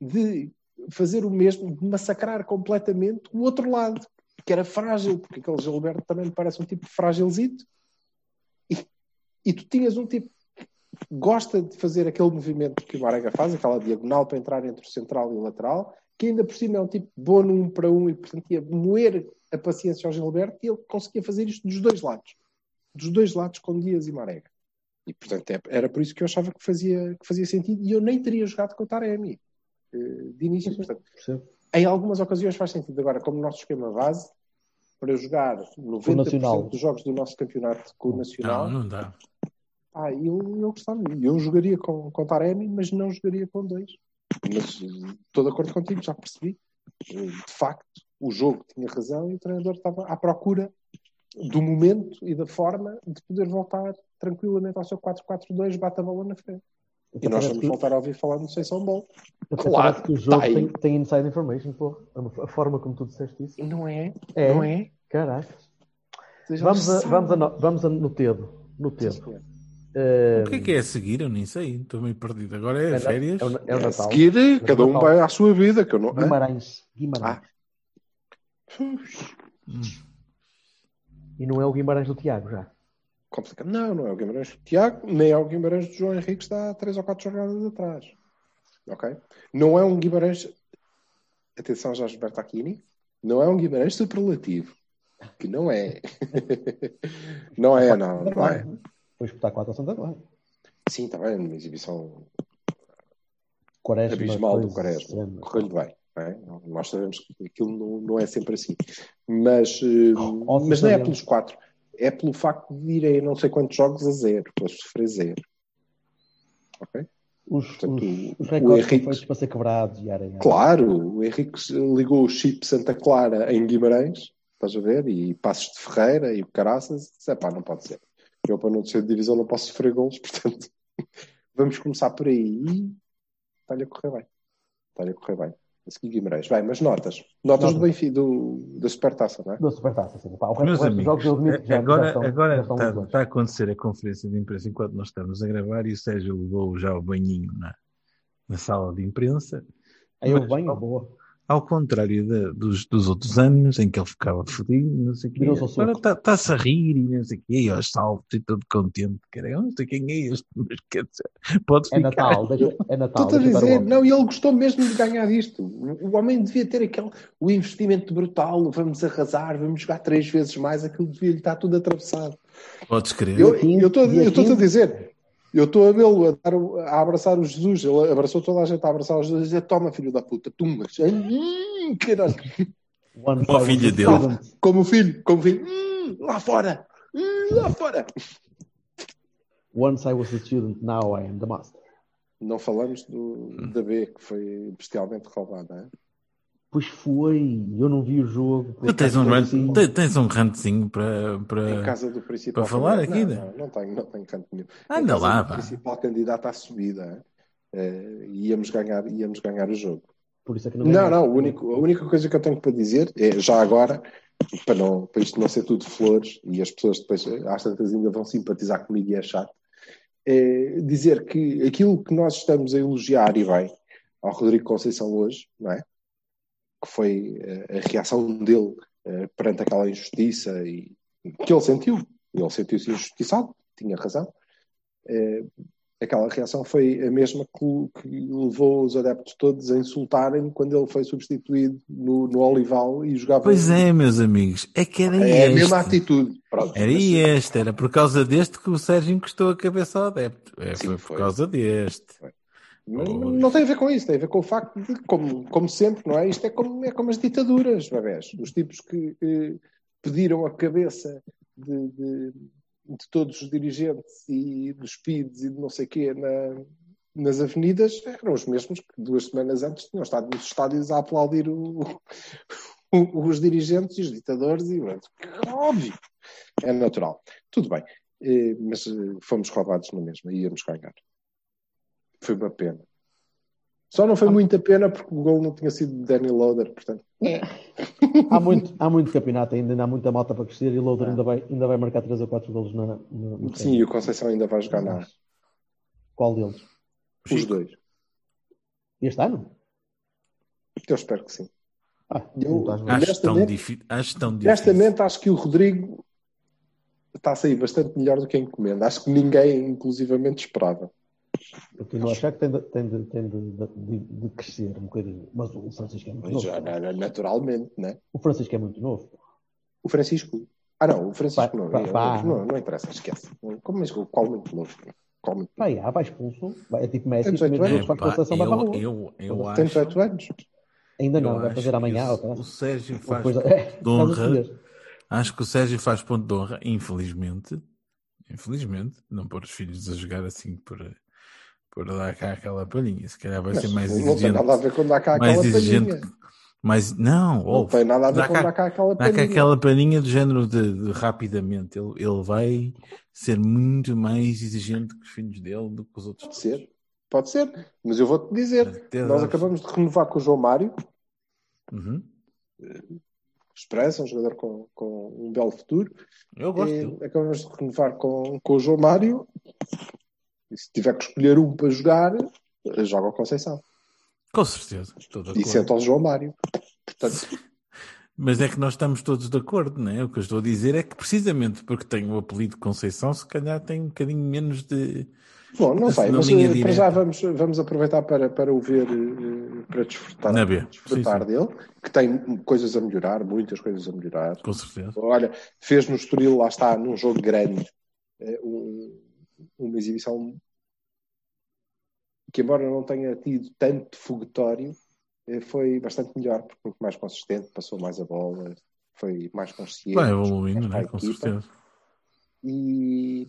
de fazer o mesmo, de massacrar completamente o outro lado. Que era frágil, porque aquele Gilberto também me parece um tipo frágilzito. E, e tu tinhas um tipo que gosta de fazer aquele movimento que o Marega faz, aquela diagonal para entrar entre o central e o lateral, que ainda por cima é um tipo bom no um para um e, portanto, ia moer a paciência ao Gilberto e ele conseguia fazer isto dos dois lados. Dos dois lados com Dias e Marega. E, portanto, é- era por isso que eu achava que fazia, que fazia sentido e eu nem teria jogado com o Taremi eh, de início. Portanto, Percebo. Em algumas ocasiões faz sentido. Agora, como nosso esquema base, para jogar 90% Nacional. dos jogos do nosso campeonato com o Nacional, Não, não dá. ah, eu, eu gostava. Eu jogaria com, com Taremi, mas não jogaria com dois. Mas estou de acordo contigo, já percebi. De facto, o jogo tinha razão e o treinador estava à procura do momento e da forma de poder voltar tranquilamente ao seu 4-4-2, bate a bola na frente. E nós vamos voltar a ouvir falar no Sensão Ball. Até Claro, parece que o jogo tá tem, tem inside information, pô. A forma como tu disseste isso. Não é? É. Não é? Caraca. Vamos, a, vamos, a, no- vamos a, no Tedo. No Tedo. senhor. Eh, O que é que é a seguir? Eu nem sei. Estou meio perdido. Agora é, é, férias. É, o, é o A Natal. seguir, cada um Natal. vai à sua vida. Que eu não... Guimarães. Guimarães. Hum. E não é o Guimarães do Tiago já. Complicado. Não, não é o Guimarães do Tiago, nem é o Guimarães do João Henrique que está há três ou quatro jornadas atrás. Ok? Não é um Guimarães. Atenção, Jorge Bertacchini. Não é um Guimarães superlativo. Que não é. não é, não. Não é. Foi espetar 4 ao Santa Clara. Sim, está bem. Uma exibição Quaresma. abismal do Quaresma. Correu-lhe bem. é? Nós sabemos que aquilo não, não é sempre assim. Mas, Ó, mas não é pelos quatro. É pelo facto de irem não sei quantos jogos a zero, para sofrer zero. Ok? Os, Portanto, os, os recordes Henrique- feitos para ser quebrados e aranhados. Claro, o Henrique ligou o chip Santa Clara em Guimarães, estás a ver? E Passos de Ferreira e o Caraças. Disse, "Epá, não pode ser. Eu, para não descer de divisão, não posso sofrer golos, portanto, vamos começar por aí. E está-lhe a correr bem. Está-lhe a correr bem. A seguir Guimarães. Bem, mas notas. Notas do Benfica, do, da Supertaça, não é? Da Supertaça, sim. Pá, o Meus o amigos, já, agora, já estão, agora está, está a acontecer a conferência de imprensa enquanto nós estamos a gravar e o Sérgio levou já o banhinho na, na sala de imprensa. Aí eu Mas, venho, boa. Ao contrário da- dos, dos outros anos em que ele ficava fodido, não sei o quê. Agora está-se a rir e não sei o quê, e aos saltos e todo contente. Cara, eu não sei quem é este, mas quer dizer, pode É ficar. Natal, deixa, é Natal. Estou-te a dizer, não, e ele gostou mesmo de ganhar isto. O homem devia ter aquele o investimento brutal, vamos arrasar, vamos jogar três vezes mais, aquilo devia lhe estar tudo atravessado. Podes crer. Eu estou a 15. dizer, eu estou a vê-lo a, a abraçar o Jesus, ele abraçou toda a gente a abraçar o Jesus e dizer: Toma, filho da puta, tumbas. Hum, caralho. Como a I was filha a dele. student- Como o filho, como o filho, hum, lá fora, hum, lá fora. Once I was a student, now I am the master. Não falamos do, da B, que foi bestialmente roubada. hein? Pois foi, eu não vi o jogo. Tu tens um, rant, Assim, te- tens um rantzinho para. Em para... casa do principal para falar aqui, Não, né? não, não tenho, não tenho canto nenhum. Em Anda casa lá, do pá. principal candidato à subida. Eh, íamos, ganhar, íamos ganhar o jogo. Por isso é que não Não, não, o único, a única coisa que eu tenho para dizer é, já agora, para, não, para isto não ser tudo flores, e as pessoas depois, às tantas, ainda vão simpatizar comigo e é chato, é dizer que aquilo que nós estamos a elogiar, e bem, ao Rodrigo Conceição hoje, não é? Que foi eh, a reação dele eh, perante aquela injustiça e que ele sentiu. Ele sentiu-se injustiçado, tinha razão. Eh, aquela reação foi a mesma que, levou os adeptos todos a insultarem quando ele foi substituído no, no Olival e jogava. Pois é, meus amigos, é que era É a este. mesma atitude. Pronto, Era mas- este, era por causa deste que o Sérgio encostou a cabeça ao adepto. É, Sim, foi por foi. causa deste. Mas não tem a ver com isso, tem a ver com o facto de, como, como sempre, não é? Isto é como, é como as ditaduras, bebés. Os tipos que eh, pediram a cabeça de, de- de todos os dirigentes e dos PIDs e de não sei quê na- nas avenidas eram os mesmos que duas semanas antes tinham estado nos estádios a aplaudir o- o- os dirigentes e os ditadores e óbvio, é natural. Tudo bem, Eh, mas eh, fomos roubados na mesma e íamos ganhar. Foi uma pena. Só não foi muita pena porque o gol não tinha sido de Danny Loader, portanto. Há muito, há muito campeonato ainda, ainda há muita malta para crescer e o Loader É. ainda, vai, ainda vai marcar 3 ou 4 golos na, no, no Sim, e o Conceição ainda vai jogar na Qual deles? Os dois. Este ano? Eu espero que sim. Ah, Eu-. Acho tão, acho tão difícil. Honestamente, acho que o Rodrigo está a sair bastante melhor do que a encomenda. Acho que ninguém, inclusivamente, esperava. Continuo a achar que tem de, tem de, tem de, de- de crescer um bocadinho. Mas o Francisco é muito Mas novo. já, na- na- naturalmente, né? O Francisco é muito novo. O Francisco. Ah, não, o Francisco Pá, não, pá, não, pá. não, não interessa, esquece. Como mas qual muito novo? Qual muito Vai, ah, vai expulso. Vai, é tipo Messi, Tem os primeiros dezoito jogos faz com a Epá, seleção vai para a eu, eu, eu Tem acho, 18 anos. Ainda não, eu vai fazer que amanhã. o, o Sérgio faz coisa- ponto é, de honra. Acho que o Sérgio faz ponto de honra, infelizmente. Infelizmente, não pôr os filhos a jogar assim por, por dar cá aquela palhinha. Se calhar vai Mas ser mais não tem exigente. nada a ver com dar cá mais aquela exigente. palhinha. Mas não, Não tem nada a ver dá com cá- dar cá aquela Dá cá palhinha. aquela paninha do género de, de rapidamente. Ele, ele vai ser muito mais exigente que os filhos dele do que os outros. Pode ser, pode ser. Mas eu vou-te dizer, Até nós acabamos de renovar com o João Mário, Uhum. Esperança, um jogador com, com um belo futuro. Eu gosto E acabamos de renovar com, com o João Mário. E se tiver que escolher um para jogar, joga o Conceição. Com certeza. E senta o João Mário. Portanto, Mas é que nós estamos todos de acordo, não é? O que eu estou a dizer é que precisamente porque tem o apelido Conceição, se calhar tem um bocadinho menos de. bom, não sei, mas eh, para direta. já vamos, vamos aproveitar para, para o ver, eh, para desfrutar, Na B. desfrutar Sim, dele, que tem coisas a melhorar, muitas coisas a melhorar. Com certeza. Olha, fez no Estoril, lá está, num jogo grande, eh, um- uma exibição que, embora não tenha tido tanto foguetório, eh, foi bastante melhor, porque muito mais consistente, passou mais a bola, foi mais consciente. Vai evoluindo, é? a Com certeza. E,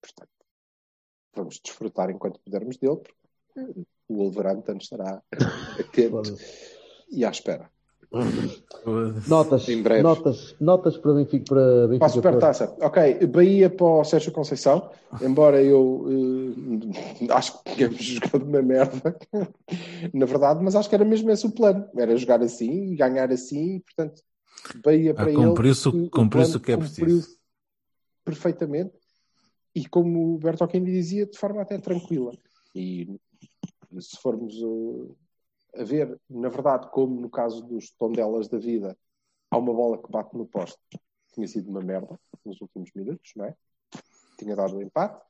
portanto, vamos desfrutar enquanto pudermos dele, porque o Wolverhampton estará atento e à espera. Notas, Em breve. notas, notas para Benfica. Para Benfica Para a Supertaça. Ok, Bahia para o Sérgio Conceição, embora eu eh, acho que tínhamos jogado uma merda, na verdade, mas acho que era mesmo esse o plano. Era jogar assim, ganhar assim, portanto, Bahia para Ah, ele. cumpriu-se o- que cumpriu-se o que é preciso. Perfeitamente. E como o Berto Alquim dizia, de forma até tranquila. E se formos eh, a ver, na verdade, como no caso dos tondelas da vida, há uma bola que bate no poste. Tinha sido uma merda nos últimos minutos, não é? Tinha dado o empate.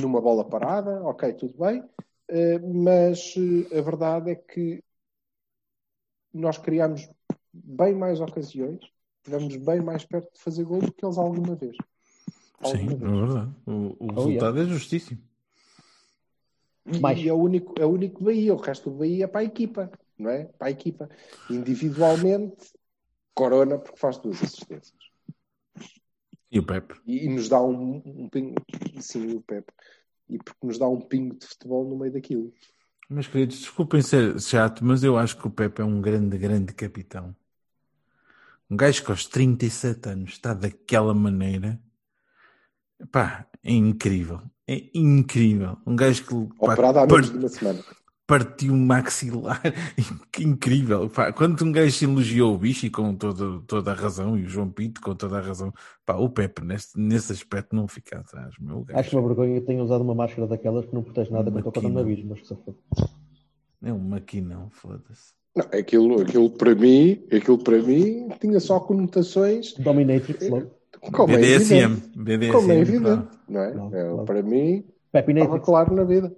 Numa bola parada, ok, tudo bem. Eh, mas eh, a verdade é que nós criámos bem mais ocasiões, estivemos bem mais perto de fazer gol do que eles alguma vez. Sim, é Alguma vez. verdade. O, o Oh, resultado é justíssimo. Mais. E é o único, é o único Bahia, o resto do Bahia é para a equipa, não é? Para a equipa. Individualmente, Corona, porque faz duas assistências. E o Pepe? E, e nos dá um, um pingo, sim, o Pepe. E porque nos dá um pingo de futebol no meio daquilo. Meus queridos, desculpem ser chato, mas eu acho que o Pepe é um grande, grande capitão. Um gajo que aos 37 anos está daquela maneira. Pá, é incrível. É incrível. Um gajo que pá, Operado há par- menos de uma semana. partiu um maxilar. Incrível. Pá, quando um gajo elogiou o bicho e com toda, toda a razão, e o João Pinto com toda a razão, pá, o Pepe neste, nesse aspecto não fica atrás. Meu gajo. Acho uma vergonha que tenha usado uma máscara daquelas que não protege nada contra o coronavírus, mas que se foda. É um maquinão, foda-se. Não, aquilo, aquilo para mim, aquilo para mim tinha só conotações Dominatrix logo. Como é BDSM. evidente. BDSM. Como é pá. evidente, não é? Não, É, claro. Para mim, Pepe estava claro na vida.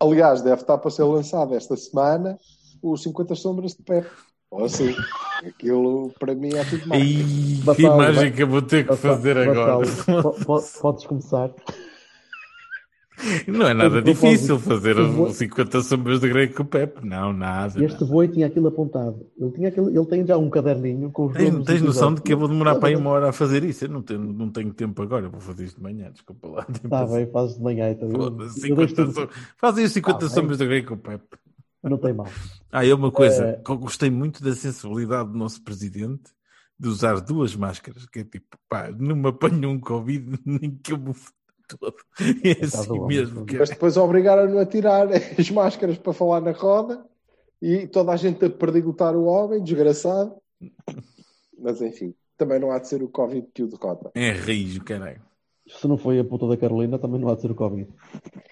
Aliás, deve estar para ser lançado esta semana os 50 Sombras de Pep. Ou assim, aquilo para mim é tudo mais. Ai, que imagem que eu vou ter que fazer agora. Podes começar. Não é nada difícil fazer os 50 sombras de Grey com o Pepe. Não, nada. Este nada. boi tinha aquilo apontado. Ele, tinha aquele, ele tem já um caderninho com os Tens, tens noção de que eu vou demorar para aí uma hora a fazer isso? Eu não tenho, não tenho tempo agora, eu vou fazer isto de manhã, desculpa lá. Está assim. bem, fazes de manhã então. Eu, Foda-se, eu deixo 50 tudo- som- Fazem os 50 Tá bem. sombras de Grey com o Pepe. Não tem mal. Ah, é uma coisa É. que eu gostei muito da sensibilidade do nosso presidente de usar duas máscaras, que é tipo, pá, não me apanho um Covid, nem que eu me todo. É Coitado assim do homem, mesmo. Que Mas depois obrigaram-no a tirar as máscaras para falar na roda e toda a gente a perdigotar o homem, desgraçado. Mas enfim, também não há de ser o Covid que o derrota. é rijo, caralho. Se não foi a puta da Carolina, também não há de ser o Covid.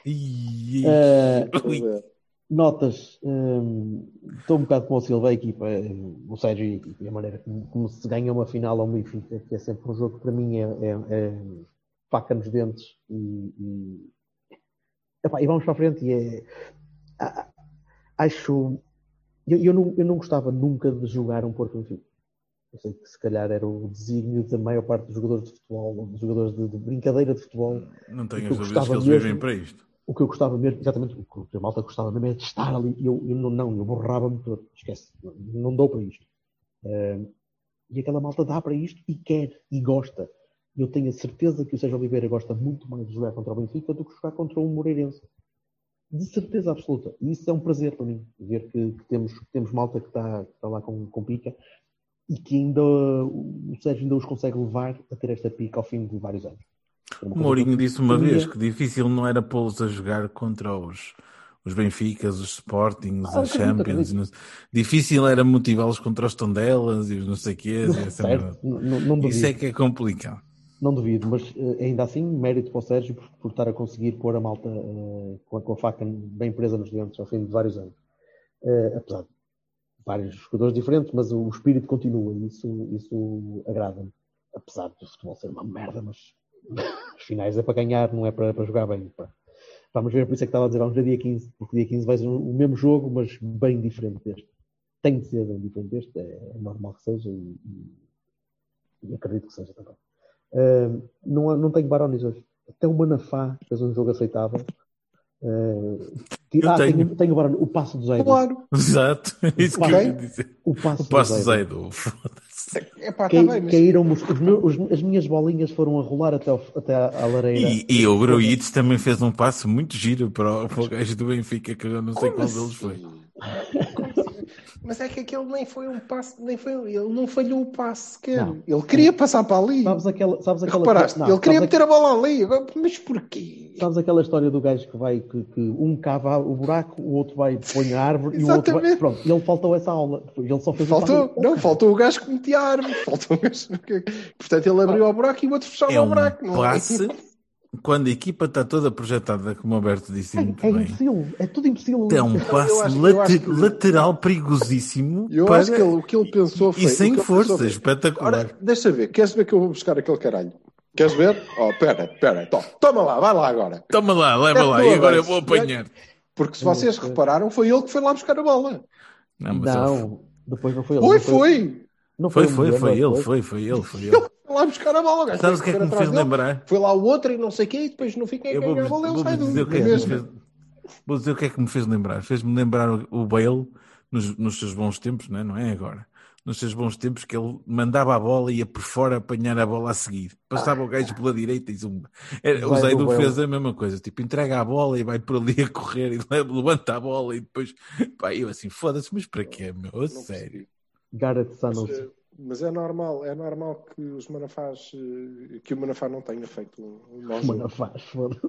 Eh, ui. Notas, hum, estou um bocado com o Silva, a equipa, hum, o Sérgio e a equipa, e a maneira como, como se ganha uma final ao Benfica, que é sempre um jogo que para mim é, é- é faca nos dentes e, e, epá, e vamos para a frente e é, a- acho, eu, eu não, eu não gostava nunca de jogar um Porto Benfica. Eu sei que se calhar era o desígnio da maior parte dos jogadores de futebol, dos jogadores de, de brincadeira de futebol, Não tenho as dúvidas que eles mesmo- vivem para isto. o que eu gostava mesmo, exatamente, o que a malta gostava mesmo é de estar ali. Eu, eu não, não, eu borrava-me todo. Esquece, não, não dou para isto. Eh, e aquela malta dá para isto e quer e gosta. Eu tenho a certeza que o Sérgio Oliveira gosta muito mais de jogar contra o Benfica do que jogar contra o Moreirense. De certeza absoluta. E isso é um prazer para mim, ver que, que temos, que temos malta que está, que está lá com, com pica e que ainda o Sérgio ainda os consegue levar a ter esta pica ao fim de vários anos. Uma O Mourinho que disse uma temia. vez que difícil não era pô-los a jogar contra os, os Benficas, os Sportings, Ah, as Champions. não- Difícil era motivá-los contra os Tondelas e os não sei quê. essa Certo, merda. não, não, não. Isso é que é complicado. Não duvido, mas eh, ainda assim, mérito para o Sérgio por, por estar a conseguir pôr a malta eh, com, a, com a faca bem presa nos dentes ao fim de vários anos. Eh, apesar de vários jogadores diferentes, mas o espírito continua e isso, isso agrada-me. Apesar do futebol ser uma merda, mas os finais é para ganhar, não é para, para jogar bem. pá. Vamos ver, por isso é que estava a dizer, vamos ver dia 15, porque dia 15 vai ser o mesmo jogo, mas bem diferente deste. Tem de ser bem diferente deste, é normal que seja e, e- e acredito que seja também. Uh, não, há- não tenho Barones hoje. Até o Manafá fez um jogo aceitável. Uh, Eu ah, tenho. tenho, tenho o o passo do Zaido. Claro. Exato. Isso que eu ia dizer. O passo, O passo do Zaido. Epá, tá Cai- bem, mas Caíram os, os as minhas bolinhas foram a rolar até, ao- até à, à lareira. E, e o Gruitch também fez um passo muito giro para o, para o gajo do Benfica, que eu não sei Como qual deles foi. Mas é que aquele nem foi um passe, nem foi, ele não falhou o passe sequer. Não. Ele queria passar para ali. Sabes aquela, sabes aquela, Reparaste? não, ele queria meter a bola ali. Mas porquê? sabes aquela história do gajo que vai, que, que um cava o buraco, o outro vai põe a árvore e o outro vai. Pronto, ele faltou essa aula. Ele só fez Faltou, passo- não, faltou o gajo que metia a árvore. Faltou o gajo. Portanto, ele abriu o buraco e o outro fechava É o buraco. não é? Quando a equipa está toda projetada, como o Alberto disse muito É, é bem. imbecil, é tudo imbecil. É um acho- acho que- lateral perigosíssimo Eu para- acho que ele- o que ele pensou foi. e sem força, pensou foi, espetacular. Ora, deixa ver, queres ver que eu vou buscar aquele caralho? Queres ver? Oh, pera, pera, to- toma lá, vai lá agora. Toma lá, leva É lá, e agora eu vou apanhar. Porque se vocês repararam, foi ele que foi lá buscar a bola. Não, Não, depois não foi ele. Foi, foi. Não Foi, foi, foi não ele, foi, foi ele, foi ele. Lá buscar a bola. o gajo Sabes o foi que é que me fez dele, lembrar? Foi lá o outro e não sei o quê, e depois no fim quem Eu que vou, ganha a bola, ele sai do é mesmo. vou dizer o que é que me fez lembrar. Fez-me lembrar o- Bale nos, nos seus bons tempos, não é? não é agora. Nos seus bons tempos que ele mandava a bola e ia por fora apanhar a bola a seguir. Passava o gajo pela direita e zumba. Era- o Zaido Zaidu fez a mesma coisa. Tipo, entrega a bola e vai por ali a correr e le- levanta a bola e depois... Pá, eu assim, foda-se, mas para quê, meu? A Não sério. Gareth Sanos. Mas é normal, é normal que os Manafás, eh, que o Manafá não tenha feito um um mau jogo. Mano, faz, foda-se.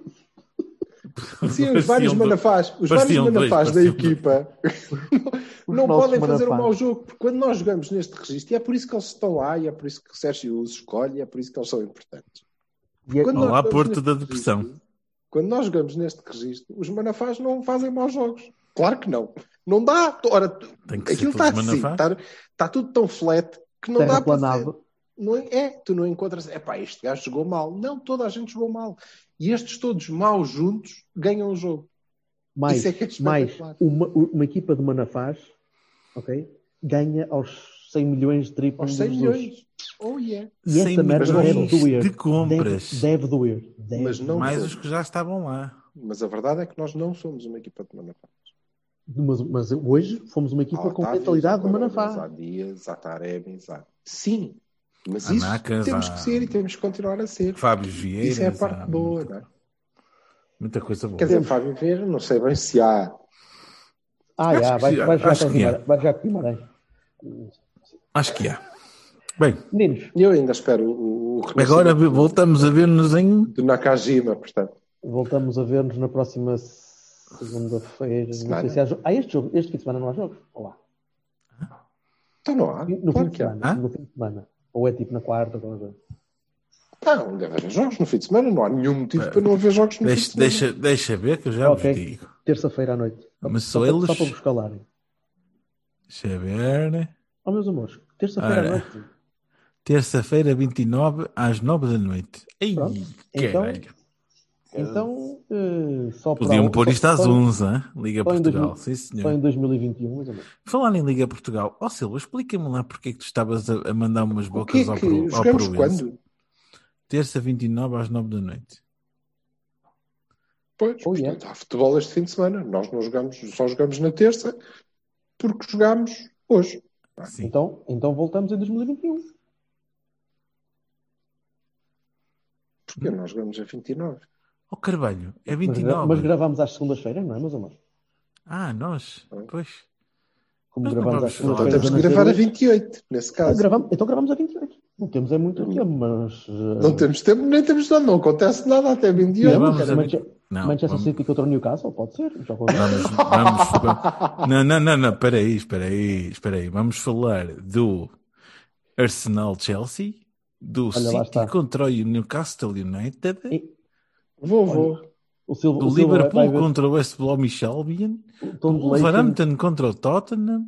Sim, os vários manafás, os vários manafás da equipa não podem fazer um manafás. mau jogo, porque quando nós jogamos neste registro, e é por isso que eles estão lá, e é por isso que o Sérgio os escolhe, e é por isso que eles são importantes. E é- Olá, Porto da Depressão. registro, Quando nós jogamos neste registro, os manafás não fazem maus jogos. Claro que não. Não dá. Ora, aquilo está assim, manafás. está, está tudo tão flat que não dá para não é, é, tu não encontras, é pá, este gajo jogou mal. Não, toda a gente jogou mal. E estes todos maus juntos ganham o jogo. Mais, Isso é que é mais uma, uma equipa de Manafás, ok? Ganha aos 100 milhões de triplos Aos de 100 Jesus. milhões. Oh yeah. E 100 essa merda milhões deve doer. de compras. Deve, deve doer. Deve Mas não Mais somos. os que já estavam lá. Mas a verdade é que nós não somos uma equipa de Manafá. Mas, mas hoje fomos uma equipa com Otávios, mentalidade de Coronas, Há Manafá. Dias, há Tarebes, há... Sim. Mas isso Nacas, temos há- que ser e temos que continuar a ser. Fábio Vieira. Isso é a parte boa, muita, não é? muita coisa boa. Quer dizer, Fábio Vieira, não sei bem se há. Ah, já, vai, vai, já acho que é. Vai já com Guimarães. Acho que há. Bem, Meninos, Eu ainda espero o, o agora voltamos a ver-nos em. do Nakajima, portanto. voltamos a ver-nos na próxima segunda-feira. Não Semana. sei se há. Ah, este jogo, este fim de semana não há jogos. Olá. Então não há. No claro fim de que há. semana. Hã? No fim de semana. Ou é tipo na quarta, ou coisa. Não, deve haver jogos no fim de semana. Não há nenhum motivo para não haver jogos no Deixa, fim de semana. deixa, deixa ver que eu já Ok. vos digo. Terça-feira à noite. Mas só, só para- eles- só para vos calarem. Deixa ver. né? Oh, meus amores, terça-feira à noite. Terça-feira, 29, às 9 da noite. Ei, Pronto. Então, caralho. Então, eh, só para. Podiam pôr isto às só- 11, hein? Liga só em Portugal. 2000 Sim, Só senhor. em 2021, mais ou menos. Falar em Liga Portugal. Ó Silva, explica-me lá porque é que tu estavas a, a mandar umas O bocas que é ao, que Pro- ao jogamos Proença. quando? Terça, 29, às 9 da noite. Pois, Oh, portanto, há futebol este fim de semana. Nós não jogamos, só jogamos na terça porque jogamos hoje. Sim. Então, então voltamos em 2021. Porque nós jogamos a 29. Ó Carvalho, é Mas, 29. gra- mas gravamos às segundas-feiras, não é, meus amores? Ah, nós. Pois. Como Mas vamos às. Então segundas-feiras. temos que gravar a nascer 28, nesse hoje. Ah, caso. gravamos- então gravamos a 28. Não temos é muito tempo, mas. eh, Não temos tempo, nem temos nada, não acontece nada até 28. Não, Vamos mas a- Manche- Não, Manchester vamos- City contra o Newcastle, pode ser. Vamos, vamos, vamos- Não, não, não, não, espera aí, espera aí, espera aí. Vamos falar do Arsenal Chelsea, do Olha, lá City contra o Newcastle United, E- Vou, vou. O Silva, do o Silva Liverpool ver contra o West Bromwich Albion, o. Wolverhampton contra o Tottenham,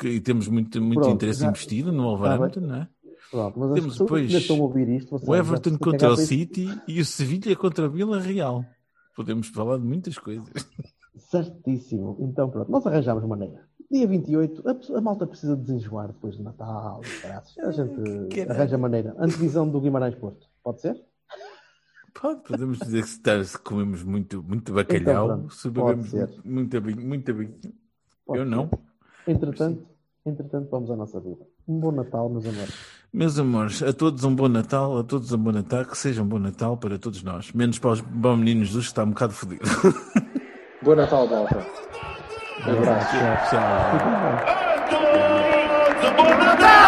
que- e temos muito, muito Pronto, interesse já- investido no Wolverhampton, não é? Pronto, mas as Temos depois que ainda estão a ouvir isto, vocês O Everton contra o isso. City e o Sevilha contra o Vila Real. Podemos falar de muitas coisas. Certíssimo. Então pronto, nós arranjamos maneira. Dia 28, a, a malta precisa desenjoar depois de Natal. e caraças. A gente arranja maneira. Antevisão do Guimarães Porto. Pode ser? Podemos dizer que se tá- comemos muito, muito então bacalhau, então, pronto, se bebemos muita vinho. Eu não. Entretanto, entretanto, vamos à nossa vida. Um bom Natal, meus amores. Meus amores, a todos um bom Natal, a todos um bom Natal, que seja um bom Natal para todos nós, menos para os bons meninos dos que está um bocado fodido. Bom Natal, Delta. Um abraço. Tchau, tchau. A todos, bom Natal!